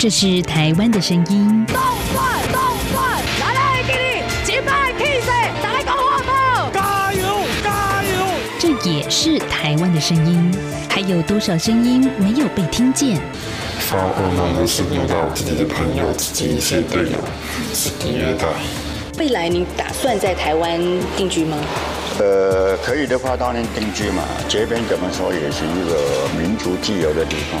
这是台湾的声音。动转动转，来来给你击败 K C，打个火炮，加油加油！这也是台湾的声音。还有多少声音没有被听见？发噩梦的是梦到自己的朋友、自己一些队友是虐待。未来你打算在台湾定居吗？呃，可以的话当然定居嘛。这边怎么说也是一个民族自由的地方。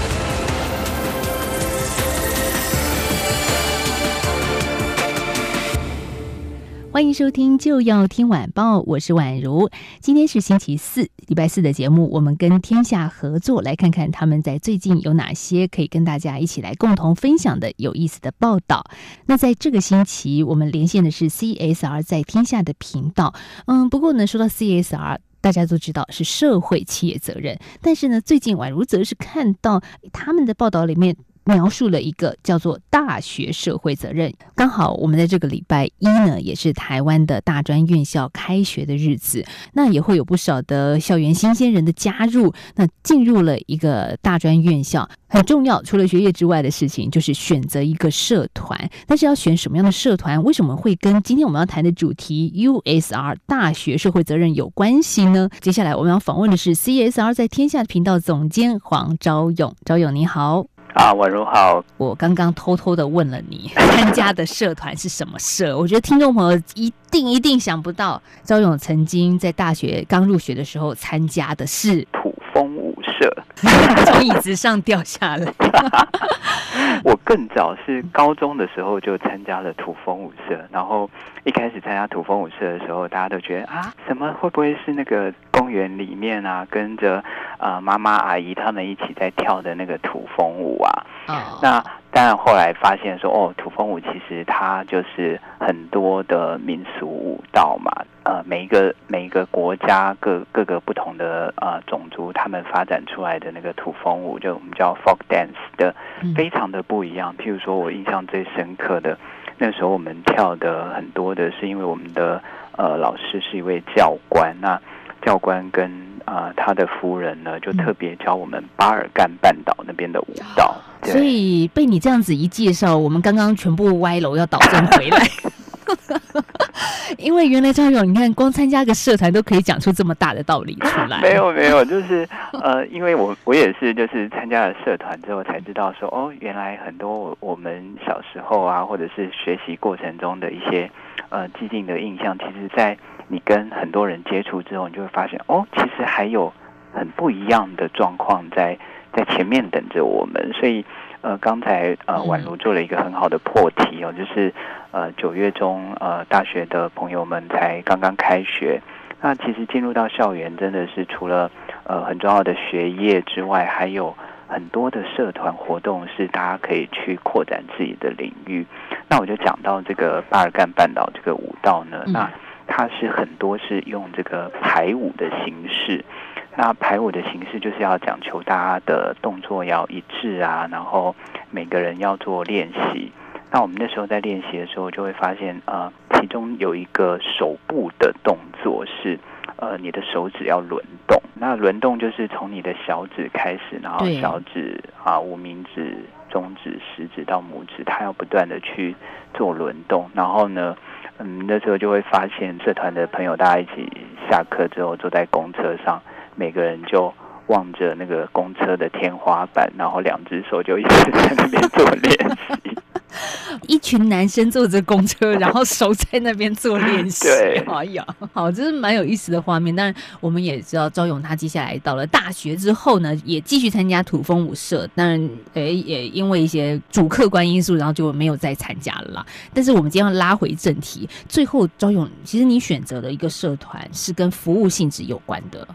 欢迎收听就要听晚报，我是宛如。今天是星期四，礼拜四的节目，我们跟天下合作，来看看他们在最近有哪些可以跟大家一起来共同分享的有意思的报道。那在这个星期，我们连线的是 CSR 在天下的频道。嗯，不过呢，说到 CSR，大家都知道是社会企业责任，但是呢，最近宛如则是看到他们的报道里面。描述了一个叫做大学社会责任。刚好我们在这个礼拜一呢，也是台湾的大专院校开学的日子，那也会有不少的校园新鲜人的加入。那进入了一个大专院校，很重要，除了学业之外的事情，就是选择一个社团。但是要选什么样的社团？为什么会跟今天我们要谈的主题 USR 大学社会责任有关系呢？接下来我们要访问的是 CSR 在天下频道总监黄昭勇。昭勇你好。啊，宛如好。我刚刚偷偷的问了你，参加的社团是什么社？我觉得听众朋友一定一定想不到，赵勇曾经在大学刚入学的时候参加的是土风舞社，从椅子上掉下来。我更早是高中的时候就参加了土风舞社，然后一开始参加土风舞社的时候，大家都觉得啊，什么会不会是那个公园里面啊，跟着啊妈妈阿姨他们一起在跳的那个土风舞啊？哦，那当然后来发现说，哦，土风舞其实它就是很多的民俗舞蹈嘛，呃，每一个每一个国家各各个不同的呃种族，他们发展出来的那个土风舞，就我们叫 folk dance 的，非常的不一样。譬如说我印象最深刻的，那时候我们跳的很多的是因为我们的呃老师是一位教官，那教官跟啊他的夫人呢，就特别教我们巴尔干半岛那边的舞蹈。所以被你这样子一介绍，我们刚刚全部歪楼要倒正回来。因为原来张勇，你看光参加个社团都可以讲出这么大的道理出来。没有没有，就是呃，因为我我也是就是参加了社团之后才知道说，哦，原来很多我们小时候啊，或者是学习过程中的一些呃既定的印象，其实，在你跟很多人接触之后，你就会发现，哦，其实还有很不一样的状况在。在前面等着我们，所以呃，刚才呃，宛如做了一个很好的破题哦，就是呃，九月中呃，大学的朋友们才刚刚开学，那其实进入到校园，真的是除了呃很重要的学业之外，还有很多的社团活动是大家可以去扩展自己的领域。那我就讲到这个巴尔干半岛这个舞蹈呢，那它是很多是用这个排舞的形式。那排舞的形式就是要讲求大家的动作要一致啊，然后每个人要做练习。那我们那时候在练习的时候，就会发现，呃，其中有一个手部的动作是，呃，你的手指要轮动。那轮动就是从你的小指开始，然后小指啊、无名指、中指、食指到拇指，它要不断的去做轮动。然后呢，嗯，那时候就会发现，社团的朋友大家一起下课之后坐在公车上。每个人就望着那个公车的天花板，然后两只手就一直在那边做练习。一群男生坐着公车，然后手在那边做练习。对，哎呀，好，这是蛮有意思的画面。当然我们也知道，赵勇他接下来到了大学之后呢，也继续参加土风舞社。但诶，也因为一些主客观因素，然后就没有再参加了。啦。但是我们今天要拉回正题，最后赵勇，其实你选择的一个社团是跟服务性质有关的。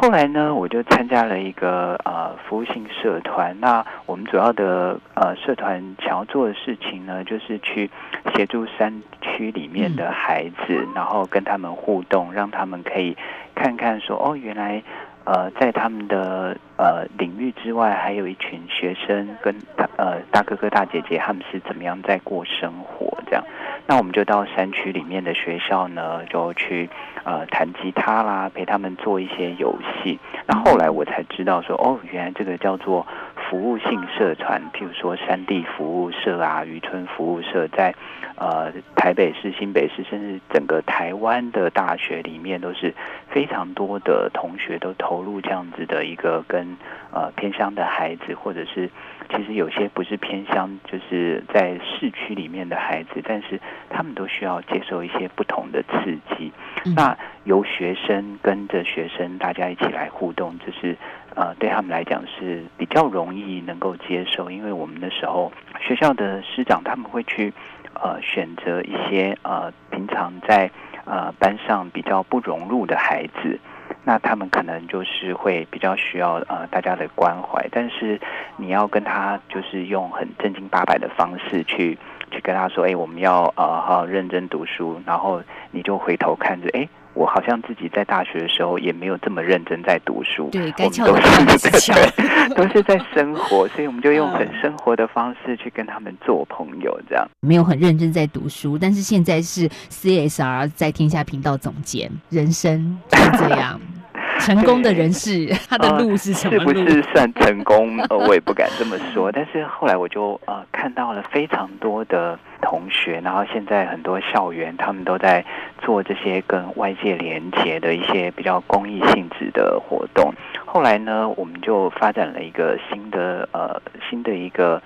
后来呢，我就参加了一个呃服务性社团。那我们主要的呃社团想要做的事情呢，就是去协助山区里面的孩子，然后跟他们互动，让他们可以看看说哦，原来呃，在他们的呃领域之外，还有一群学生跟呃大哥哥大姐姐，他们是怎么样在过生活这样。那我们就到山区里面的学校呢，就去呃弹吉他啦，陪他们做一些游戏。那后来我才知道说，哦，原来这个叫做服务性社团，譬如说山地服务社啊、渔村服务社，在呃台北市、新北市，甚至整个台湾的大学里面，都是非常多的同学都投入这样子的一个跟呃偏乡的孩子，或者是。其实有些不是偏乡，就是在市区里面的孩子，但是他们都需要接受一些不同的刺激。那由学生跟着学生，大家一起来互动，就是呃，对他们来讲是比较容易能够接受。因为我们那时候学校的师长他们会去呃选择一些呃平常在呃班上比较不融入的孩子。那他们可能就是会比较需要呃大家的关怀，但是你要跟他就是用很正经八百的方式去去跟他说，哎，我们要呃好好认真读书，然后你就回头看着，哎。我好像自己在大学的时候也没有这么认真在读书，对，该翘的都是 对，都是在生活，所以我们就用很生活的方式去跟他们做朋友，这样。没有很认真在读书，但是现在是 CSR 在天下频道总监，人生就这样。成功的人士，他的路是什么是不是算成功？呃，我也不敢这么说。但是后来我就呃看到了非常多的同学，然后现在很多校园他们都在做这些跟外界连接的一些比较公益性质的活动。后来呢，我们就发展了一个新的呃新的一个。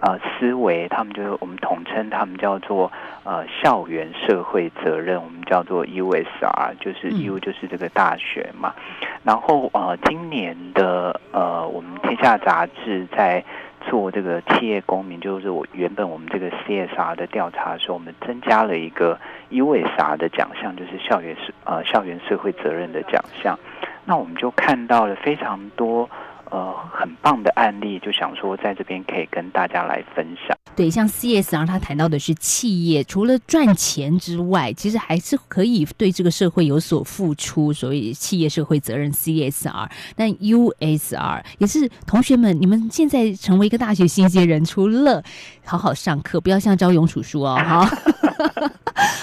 呃，思维，他们就是我们统称他们叫做呃校园社会责任，我们叫做 USR，就是 U 就是这个大学嘛。然后呃，今年的呃，我们天下杂志在做这个企业公民，就是我原本我们这个 CSR 的调查的时候，我们增加了一个 USR 的奖项，就是校园社呃校园社会责任的奖项。那我们就看到了非常多。呃，很棒的案例，就想说在这边可以跟大家来分享。对，像 CSR，他谈到的是企业除了赚钱之外，其实还是可以对这个社会有所付出，所以企业社会责任 CSR。但 USR 也是同学们，你们现在成为一个大学新鲜人，除了好好上课，不要像招永楚书哦，哈，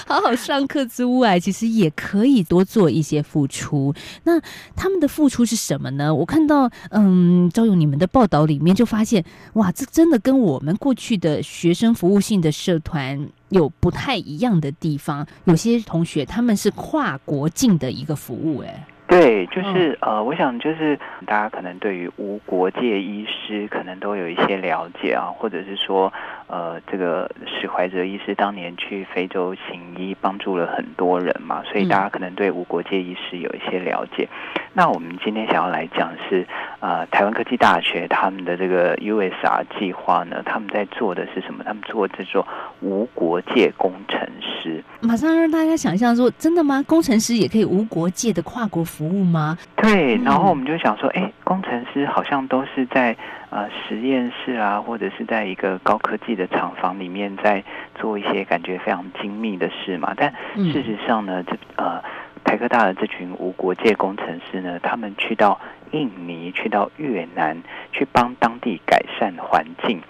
好好上课之外，其实也可以多做一些付出。那他们的付出是什么呢？我看到，嗯。赵勇，你们的报道里面就发现，哇，这真的跟我们过去的学生服务性的社团有不太一样的地方。有些同学他们是跨国境的一个服务，哎。对，就是呃，我想就是大家可能对于无国界医师可能都有一些了解啊，或者是说呃，这个史怀哲医师当年去非洲行医，帮助了很多人嘛，所以大家可能对无国界医师有一些了解。那我们今天想要来讲是呃，台湾科技大学他们的这个 USR 计划呢，他们在做的是什么？他们做这种无国界工程师。马上让大家想象说，真的吗？工程师也可以无国界的跨国服务吗？对，然后我们就想说，哎，工程师好像都是在呃实验室啊，或者是在一个高科技的厂房里面在做一些感觉非常精密的事嘛。但事实上呢，这呃台科大的这群无国界工程师呢，他们去到印尼、去到越南，去帮当地改善环境。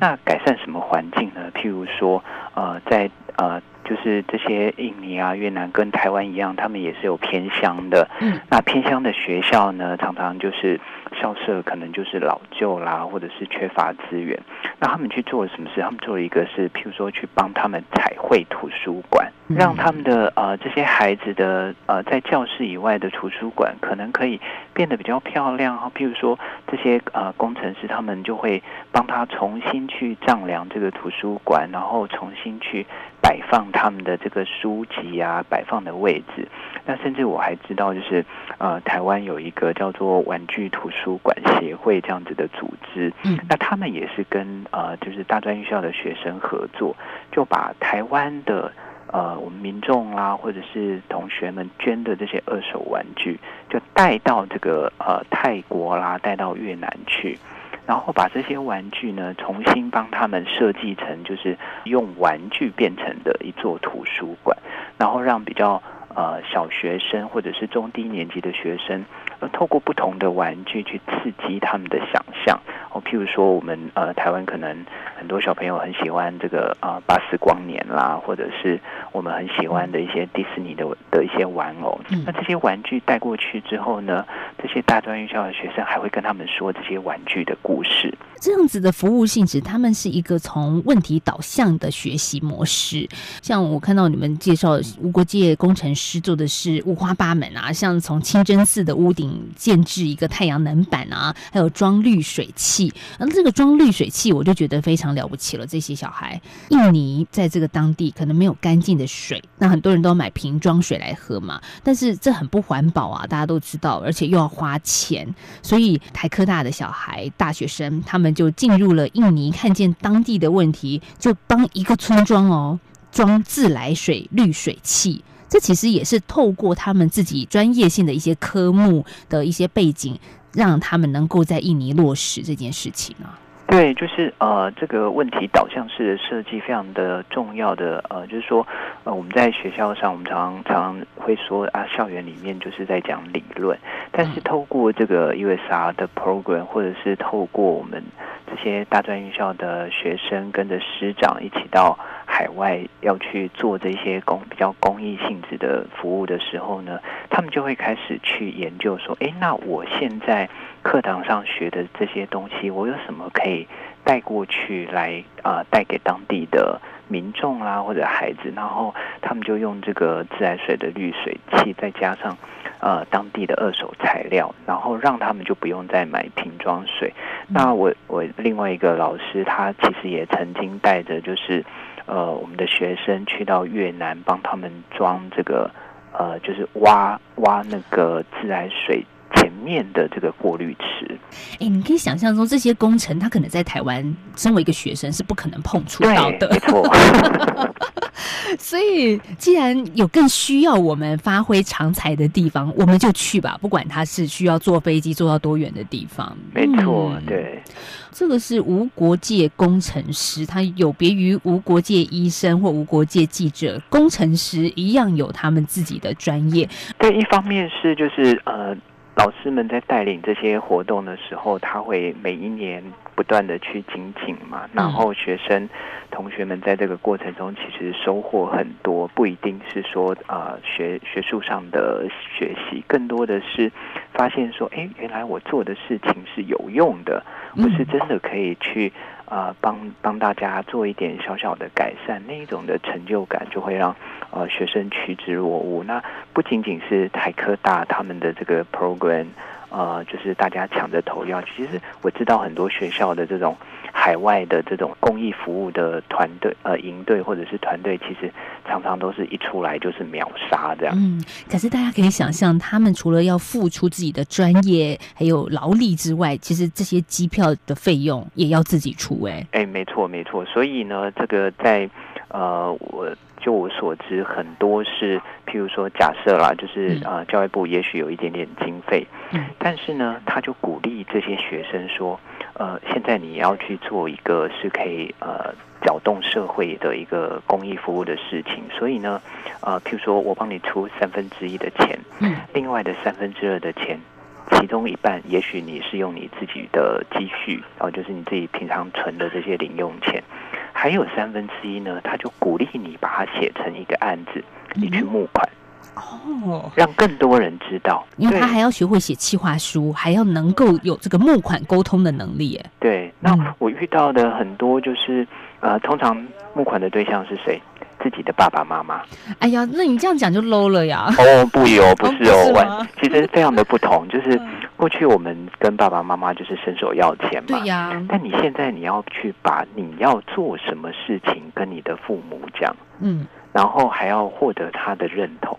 那改善什么环境呢？譬如说，呃，在呃。就是这些印尼啊、越南跟台湾一样，他们也是有偏乡的。嗯，那偏乡的学校呢，常常就是校舍可能就是老旧啦，或者是缺乏资源。那他们去做了什么事？他们做了一个是，譬如说去帮他们彩绘图书馆，让他们的呃这些孩子的呃在教室以外的图书馆可能可以变得比较漂亮。啊，譬如说这些呃工程师，他们就会帮他重新去丈量这个图书馆，然后重新去摆放。他们的这个书籍啊，摆放的位置，那甚至我还知道，就是呃，台湾有一个叫做玩具图书馆协会这样子的组织，嗯，那他们也是跟呃，就是大专院校的学生合作，就把台湾的呃，我们民众啦，或者是同学们捐的这些二手玩具，就带到这个呃泰国啦，带到越南去。然后把这些玩具呢，重新帮他们设计成，就是用玩具变成的一座图书馆，然后让比较呃小学生或者是中低年级的学生，呃透过不同的玩具去刺激他们的想象。哦，譬如说我们呃台湾可能很多小朋友很喜欢这个啊巴斯光年啦，或者是我们很喜欢的一些迪士尼的的一些玩偶。那这些玩具带过去之后呢，这些大专院校的学生还会跟他们说这些玩具的故事。这样子的服务性质，他们是一个从问题导向的学习模式。像我看到你们介绍无国界工程师做的是五花八门啊，像从清真寺的屋顶建制一个太阳能板啊，还有装滤水器。那这个装滤水器，我就觉得非常了不起了。这些小孩，印尼在这个当地可能没有干净的水，那很多人都买瓶装水来喝嘛，但是这很不环保啊，大家都知道，而且又要花钱。所以台科大的小孩、大学生，他们就进入了印尼，看见当地的问题，就帮一个村庄哦装自来水滤水器。这其实也是透过他们自己专业性的一些科目的一些背景，让他们能够在印尼落实这件事情啊。对，就是呃，这个问题导向式的设计非常的重要的呃，就是说呃，我们在学校上，我们常常会说啊，校园里面就是在讲理论，但是透过这个 USR 的 program，或者是透过我们这些大专院校的学生跟着师长一起到海外要去做这些公比较公益性质的服务的时候呢，他们就会开始去研究说，哎，那我现在课堂上学的这些东西，我有什么可以带过去来啊、带给当地的民众啦或者孩子，然后他们就用这个自来水的滤水器，再加上呃当地的二手材料，然后让他们就不用再买瓶装水。那我我另外一个老师，他其实也曾经带着就是呃我们的学生去到越南，帮他们装这个呃就是挖挖那个自来水前面的这个过滤池。哎，你可以想象中这些工程，他可能在台湾身为一个学生是不可能碰触到的，没错。所以，既然有更需要我们发挥长才的地方，我们就去吧。不管他是需要坐飞机坐到多远的地方，没错，嗯对。这个是无国界工程师，他有别于无国界医生或无国界记者，工程师一样有他们自己的专业。对，一方面是就是呃，老师们在带领这些活动的时候，他会每一年不断的去精进嘛，然后学生、同学们在这个过程中其实收获很多，不一定是说啊、呃、学学术上的学习，更多的是发现说，哎，原来我做的事情是有用的，我是真的可以去。呃，帮帮大家做一点小小的改善，那一种的成就感就会让呃学生趋之若鹜。那不仅仅是台科大他们的这个 program，呃，就是大家抢着头要。其实我知道很多学校的这种海外的这种公益服务的团队，呃，营队或者是团队，其实常常都是一出来就是秒杀这样。嗯，可是大家可以想象，他们除了要付出自己的专业还有劳力之外，其实这些机票的费用也要自己出、哎，哎，没错没错，所以呢，这个在呃，我就我所知，很多是譬如说假设啦，就是呃，教育部也许有一点点经费，嗯，但是呢，他就鼓励这些学生说，呃，现在你要去做一个是可以呃搅动社会的一个公益服务的事情，所以呢，呃，譬如说我帮你出三分之一的钱，嗯，另外的三分之二的钱。其中一半，也许你是用你自己的积蓄，然后就是你自己平常存的这些零用钱，还有三分之一呢，他就鼓励你把它写成一个案子，你去募款，哦，让更多人知道。因为他还要学会写企划书，还要能够有这个募款沟通的能力，哎，对，那嗯我遇到的很多就是，呃，通常募款的对象是谁？自己的爸爸妈妈。哎呀，那你这样讲就 low 了呀，哦，不有，不是哦，其实非常的不同。就是嗯过去我们跟爸爸妈妈就是伸手要钱嘛，对呀，但你现在你要去把你要做什么事情跟你的父母讲，嗯然后还要获得他的认同。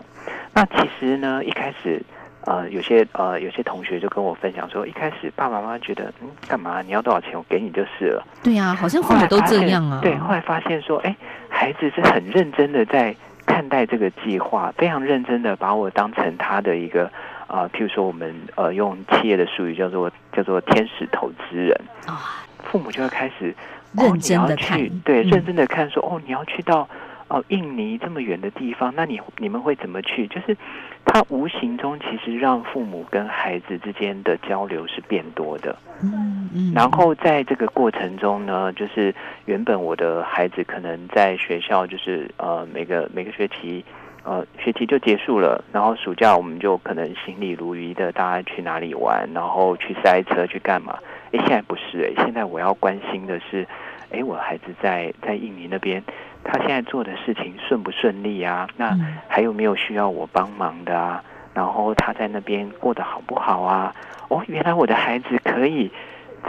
那其实呢，一开始呃，有些呃有些同学就跟我分享说，一开始爸爸妈妈觉得，嗯，干嘛你要多少钱，我给你就是了。对呀，好像父母都这样啊，对，后来发现说，哎，孩子是很认真的在看待这个计划，非常认真的把我当成他的一个啊、呃譬如说我们呃用企业的术语叫做叫做天使投资人，啊，父母就会开始认真地哦、你要去看对，嗯认真的看说，哦，你要去到哦印尼这么远的地方，那你你们会怎么去？就是他无形中其实让父母跟孩子之间的交流是变多的。嗯嗯，然后在这个过程中呢，就是原本我的孩子可能在学校就是呃每个每个学期呃学期就结束了，然后暑假我们就可能行礼如鱼的大家去哪里玩，然后去塞车去干嘛？哎，现在不是哎，现在我要关心的是，哎，我孩子在在印尼那边，他现在做的事情顺不顺利啊？那还有没有需要我帮忙的啊？然后他在那边过得好不好啊？哦，原来我的孩子可以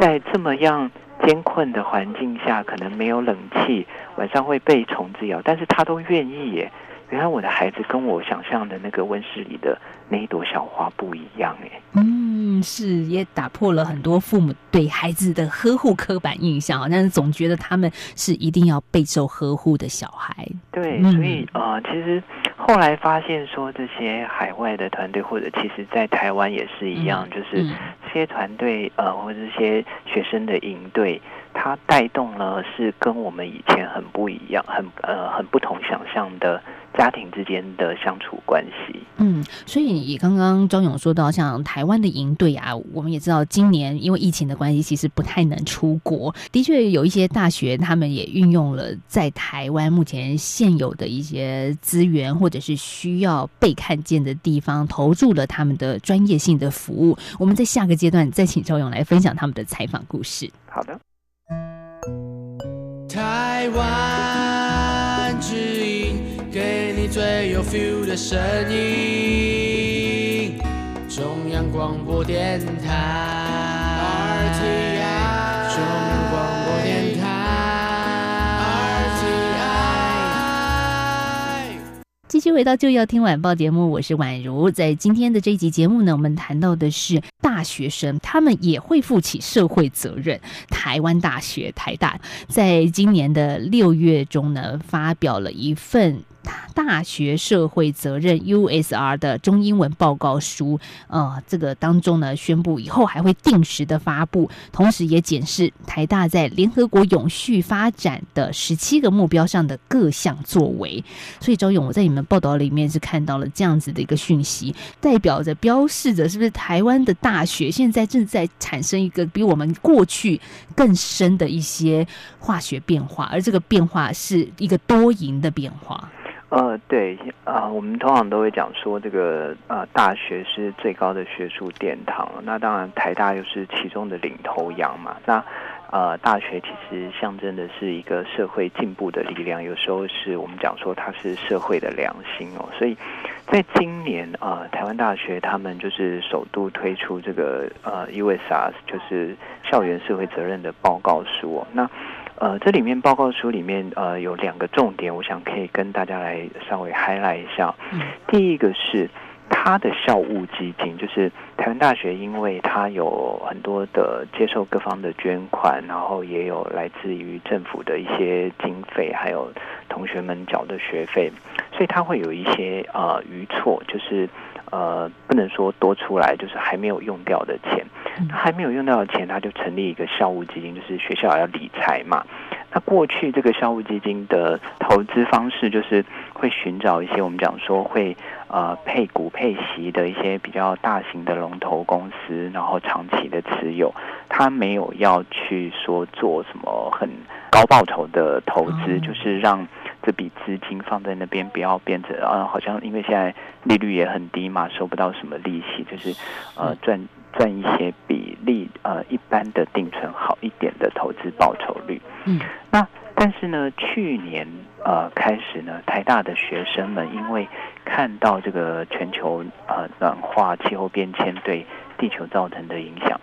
在这么样艰困的环境下，可能没有冷气，晚上会被虫子咬，但是他都愿意耶。原来我的孩子跟我想象的那个温室里的那一朵小花不一样哎。嗯，是也打破了很多父母对孩子的呵护刻板印象，但是总觉得他们是一定要备受呵护的小孩。对，嗯所以呃，其实后来发现说，这些海外的团队，或者其实在台湾也是一样，就是嗯这些团队呃，或者这些学生的营队，它带动了是跟我们以前很不一样、很呃很不同想象的家庭之间的相处关系。嗯，所以也刚刚张勇说到，像台湾的营队啊，我们也知道今年因为疫情的关系，其实不太能出国。的确有一些大学，他们也运用了在台湾目前现有的一些资源，或者是需要被看见的地方，投入了他们的专业性的服务。我们在下个阶段再请赵勇来分享他们的采访故事。好的。台湾有 feel 的声音。中央广播电台 RTI，中央广播电台 RTI。继续回到就要听晚报节目，我是宛如。在今天的这一集节目呢，我们谈到的是大学生，他们也会负起社会责任。台湾大学台大在今年的六月中呢，发表了一份。大学社会责任 USR 的中英文报告书，呃，这个当中呢，宣布以后还会定时的发布，同时也检视台大在联合国永续发展的十七个目标上的各项作为。所以，周勇，我在你们报道里面是看到了这样子的一个讯息，代表着标示着是不是台湾的大学现在正在产生一个比我们过去更深的一些化学变化，而这个变化是一个多赢的变化。呃，对啊、呃，我们通常都会讲说，这个呃，大学是最高的学术殿堂。那当然，台大又是其中的领头羊嘛。那呃，大学其实象征的是一个社会进步的力量，有时候是我们讲说它是社会的良心哦。所以在今年啊、呃，台湾大学他们就是首度推出这个呃 USR，就是校园社会责任的报告书哦。那呃，这里面报告书里面呃有两个重点，我想可以跟大家来稍微 highlight 一下。嗯、第一个是它的校务基金，就是台湾大学，因为它有很多的接受各方的捐款，然后也有来自于政府的一些经费，还有同学们缴的学费，所以它会有一些呃余错，就是。呃，不能说多出来，就是还没有用掉的钱。那还没有用掉的钱，他就成立一个校务基金，就是学校要理财嘛。那过去这个校务基金的投资方式，就是会寻找一些我们讲说会呃配股配息的一些比较大型的龙头公司，然后长期的持有。他没有要去说做什么很高报酬的投资，就是让。这笔资金放在那边，不要变成啊，好像因为现在利率也很低嘛，收不到什么利息，就是呃赚赚一些比例呃一般的定存好一点的投资报酬率。嗯，那但是呢，去年呃开始呢，台大的学生们因为看到这个全球呃暖化、气候变迁对地球造成的影响，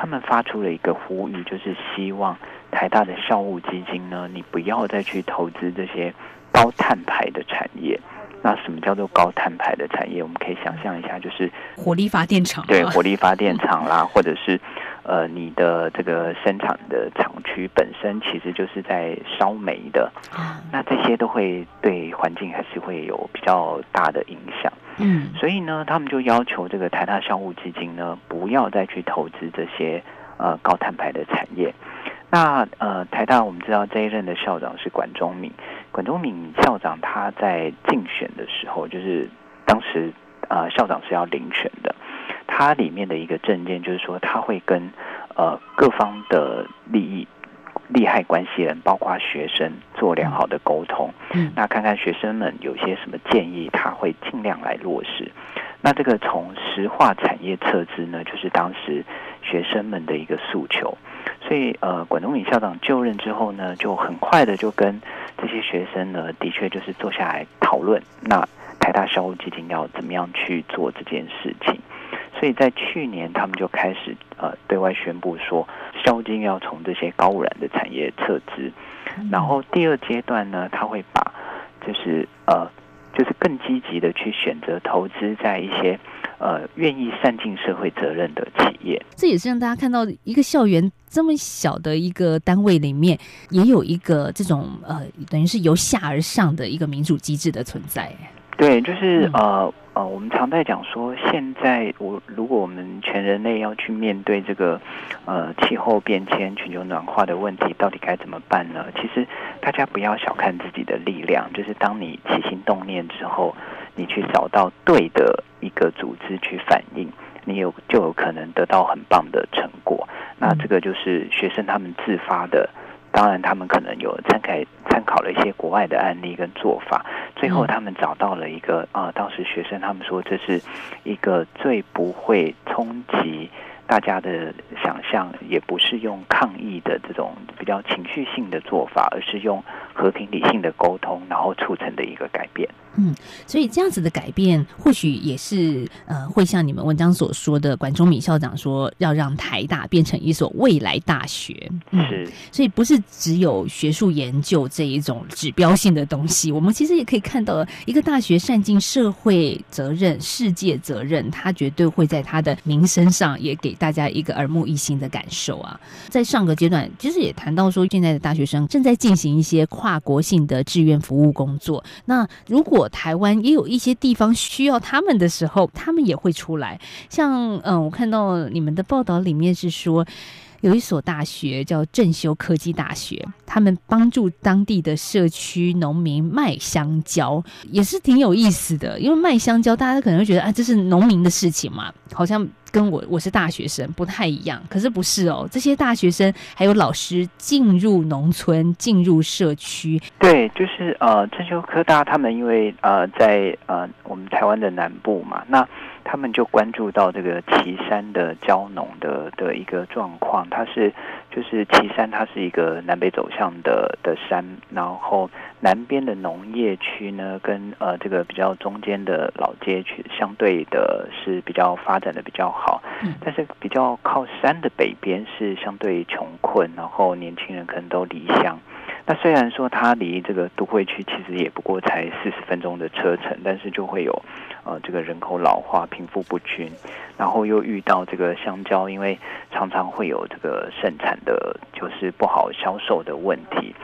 他们发出了一个呼吁，就是希望。台大的校务基金呢，你不要再去投资这些高碳排的产业。那什么叫做高碳排的产业？我们可以想象一下，就是火力发电厂，对，火力发电厂啦，或者是呃，你的这个生产的厂区本身其实就是在烧煤的，啊，那这些都会对环境还是会有比较大的影响。嗯，所以呢，他们就要求这个台大校务基金呢，不要再去投资这些呃高碳排的产业。那呃，台大我们知道这一任的校长是管中敏，管中敏校长他在竞选的时候，就是当时呃校长是要遴选的，他里面的一个证件就是说，他会跟呃各方的利益利害关系人，包括学生做良好的沟通。嗯那看看学生们有些什么建议，他会尽量来落实。那这个从石化产业撤资呢，就是当时学生们的一个诉求。所以呃，管中敏校长就任之后呢，就很快的就跟这些学生呢，的确就是坐下来讨论，那台大校务基金要怎么样去做这件事情。所以在去年，他们就开始呃对外宣布说，校务基金要从这些高污染的产业撤资。然后第二阶段呢，他会把就是呃就是更积极的去选择投资在一些呃愿意善尽社会责任的企业。这也是让大家看到一个校园这么小的一个单位里面，也有一个这种呃，等于是由下而上的一个民主机制的存在。对，就是嗯呃呃，我们常在讲说，现在我如果我们全人类要去面对这个呃气候变迁、全球暖化的问题，到底该怎么办呢？其实大家不要小看自己的力量，就是当你起心动念之后，你去找到对的一个组织去反应，你有就有可能得到很棒的成果。那这个就是学生他们自发的。当然，他们可能有参考参考了一些国外的案例跟做法，最后他们找到了一个啊、呃当时学生他们说这是一个最不会冲击大家的想象，也不是用抗议的这种比较情绪性的做法，而是用和平理性的沟通，然后促成的一个改变。嗯所以这样子的改变，或许也是呃，会像你们文章所说的，管中敏校长说要让台大变成一所未来大学。嗯，是所以不是只有学术研究这一种指标性的东西，我们其实也可以看到，一个大学善尽社会责任、世界责任，它绝对会在它的名声上也给大家一个耳目一新的感受啊。在上个阶段，其实也谈到说，现在的大学生正在进行一些跨跨国性的志愿服务工作。那如果台湾也有一些地方需要他们的时候，他们也会出来。像嗯，我看到你们的报道里面是说。有一所大学叫正修科技大学，他们帮助当地的社区农民卖香蕉，也是挺有意思的。因为卖香蕉，大家可能会觉得啊，这是农民的事情嘛，好像跟我我是大学生不太一样。可是不是哦，这些大学生还有老师进入农村、进入社区，对，就是呃，正修科大他们因为呃在呃我们台湾的南部嘛，那他们就关注到这个岐山的蕉农的的一个状况，它是就是岐山它是一个南北走向的的山，然后南边的农业区呢跟呃这个比较中间的老街区相对的是比较发展的比较好，嗯但是比较靠山的北边是相对穷困，然后年轻人可能都离乡。那虽然说它离这个都会区其实也不过才四十分钟的车程，但是就会有呃这个人口老化、贫富不均，然后又遇到这个香蕉，因为常常会有这个盛产的，就是不好销售的问题。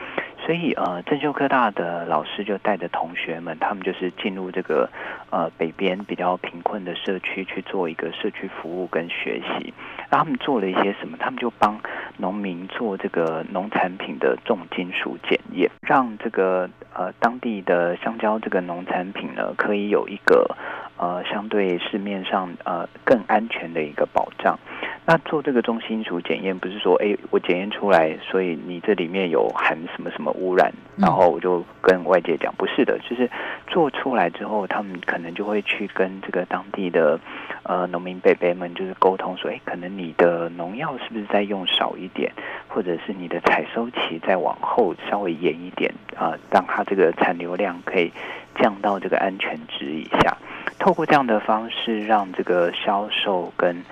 所以呃，正修科大的老师就带着同学们，他们就是进入这个呃北边比较贫困的社区去做一个社区服务跟学习。然后他们做了一些什么？他们就帮农民做这个农产品的重金属检验，让这个呃当地的香蕉这个农产品呢，可以有一个呃相对市面上呃更安全的一个保障。那做这个中心属检验，不是说哎我检验出来，所以你这里面有含什么什么污染，然后我就跟外界讲，不是的，就是做出来之后，他们可能就会去跟这个当地的呃农民伯伯们就是沟通说，哎，可能你的农药是不是再用少一点，或者是你的采收期再往后稍微延一点啊、呃，让它这个残留量可以降到这个安全值以下。透过这样的方式，让这个销售跟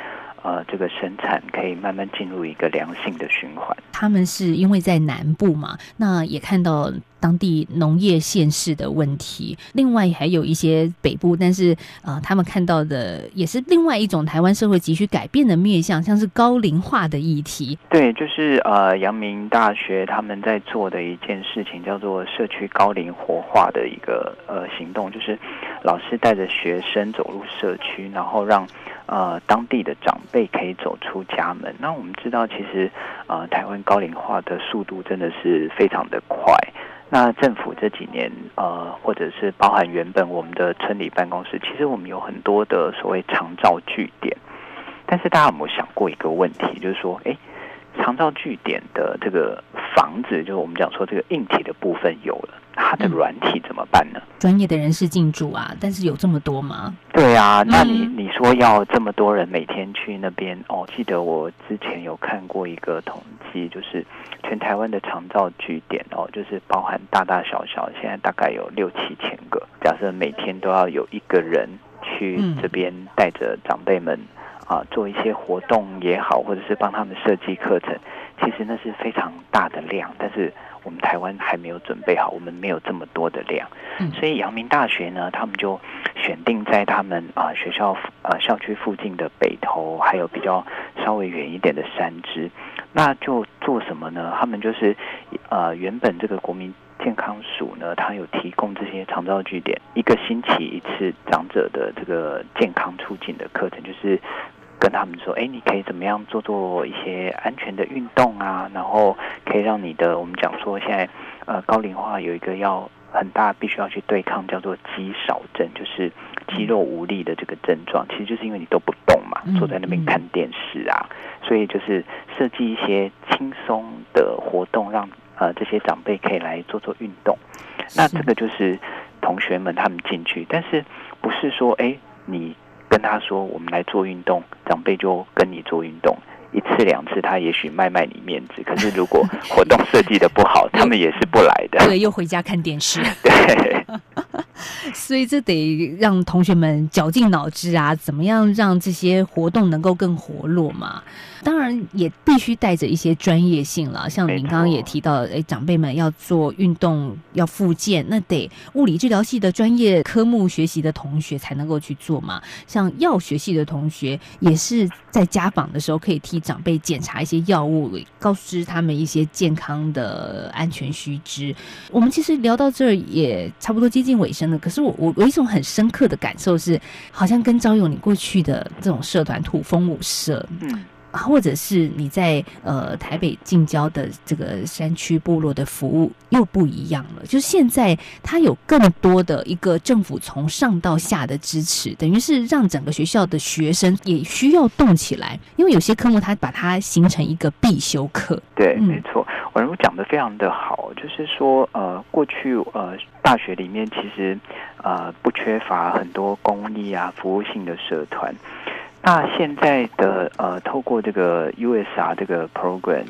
呃，这个生产可以慢慢进入一个良性的循环。他们是因为在南部嘛，那也看到当地农业县市的问题。另外还有一些北部，但是呃，他们看到的也是另外一种台湾社会急需改变的面向，像是高龄化的议题。对，就是呃，阳明大学他们在做的一件事情叫做社区高龄活化的一个呃行动，就是老师带着学生走入社区，然后让。呃，当地的长辈可以走出家门。那我们知道，其实呃，台湾高龄化的速度真的是非常的快。那政府这几年，呃，或者是包含原本我们的村里办公室，其实我们有很多的所谓长照据点。但是大家有没有想过一个问题，就是说，哎，长照据点的这个房子，就是我们讲说这个硬体的部分有了，它的软体怎么办呢？专业的人士进驻啊，但是有这么多吗？对啊，那你你说要这么多人每天去那边哦？记得我之前有看过一个统计，就是全台湾的长照据点哦，就是包含大大小小，现在大概有六七千个。假设每天都要有一个人去这边带着长辈们。啊，做一些活动也好，或者是帮他们设计课程，其实那是非常大的量，但是我们台湾还没有准备好，我们没有这么多的量，所以阳明大学呢，他们就选定在他们啊学校呃校区附近的北头，还有比较稍微远一点的山支，那就做什么呢？他们就是呃原本这个国民健康署呢，它有提供这些长照据点一个星期一次长者的这个健康促进的课程，就是。跟他们说，哎，你可以怎么样做做一些安全的运动啊？然后可以让你的，我们讲说现在呃高龄化有一个要很大，必须要去对抗，叫做肌少症，就是肌肉无力的这个症状。其实就是因为你都不动嘛，坐在那边看电视啊，所以就是设计一些轻松的活动，让呃这些长辈可以来做做运动。那这个就是同学们他们进去，但是不是说哎你。跟他说，我们来做运动，长辈就跟你做运动。一次两次，他也许卖卖你面子。可是如果活动设计的不好，他们也是不来的。对，又回家看电视。对。所以这得让同学们绞尽脑汁啊，怎么样让这些活动能够更活络嘛？当然也必须带着一些专业性了。像您刚刚也提到，哎，长辈们要做运动要复健，那得物理治疗系的专业科目学习的同学才能够去做嘛。像药学系的同学也是在家访的时候可以替长辈检查一些药物，告知他们一些健康的安全须知。我们其实聊到这儿也差不多接近尾声了，可是我我有一种很深刻的感受是，好像跟招勇你过去的这种社团土风舞社，嗯。或者是你在呃台北近郊的这个山区部落的服务又不一样了，就是现在它有更多的一个政府从上到下的支持，等于是让整个学校的学生也需要动起来，因为有些科目它把它形成一个必修课。对，没错，文如讲的非常的好，就是说呃过去呃大学里面其实呃不缺乏很多公益啊服务性的社团。那现在的呃，透过这个 USR 这个 program，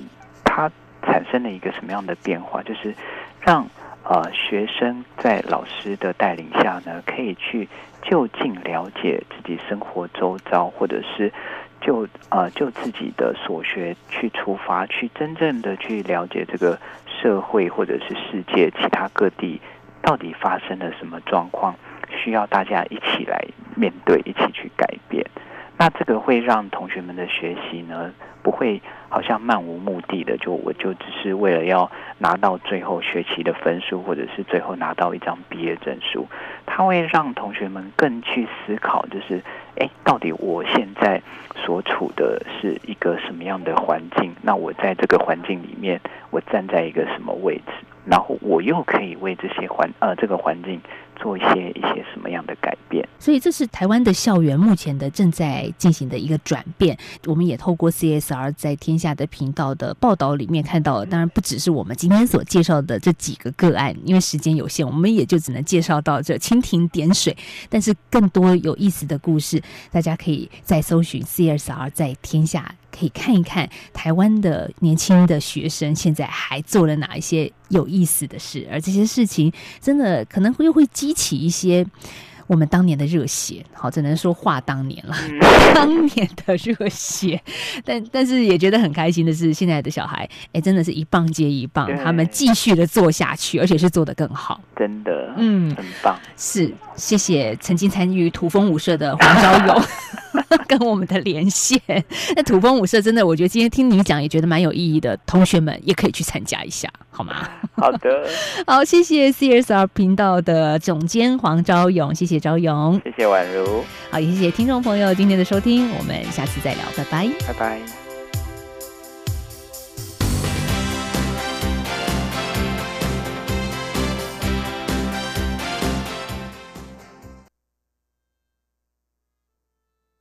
它产生了一个什么样的变化？就是让呃学生在老师的带领下呢，可以去就近了解自己生活周遭，或者是就呃就自己的所学去出发，去真正的去了解这个社会或者是世界其他各地到底发生了什么状况，需要大家一起来面对，一起去改。那这个会让同学们的学习呢，不会好像漫无目的的，就我就只是为了要拿到最后学期的分数，或者是最后拿到一张毕业证书。它会让同学们更去思考，就是，哎，到底我现在所处的是一个什么样的环境？那我在这个环境里面，我站在一个什么位置？然后我又可以为这些环呃这个环境做一些一些什么样的改变？所以这是台湾的校园目前的正在进行的一个转变。我们也透过 CSR 在天下的频道的报道里面看到，当然不只是我们今天所介绍的这几个个案，因为时间有限，我们也就只能介绍到这蜻蜓点水。但是更多有意思的故事，大家可以再搜寻 CSR 在天下。可以看一看台湾的年轻的学生现在还做了哪一些有意思的事，而这些事情真的可能会又会激起一些我们当年的热血。好，只能说话当年了，当年的热血。但但是也觉得很开心的是，现在的小孩哎，真的是一棒接一棒，他们继续的做下去，而且是做得更好。真的，嗯，很棒。是，谢谢曾经参与土风舞社的黄昭勇。跟我们的连线，那土风舞社真的，我觉得今天听你讲也觉得蛮有意义的。同学们也可以去参加一下，好吗？好的，好，谢谢 CSR 频道的总监黄昭勇，谢谢昭勇，谢谢宛如，好，也谢谢听众朋友今天的收听，我们下次再聊，拜拜，拜拜。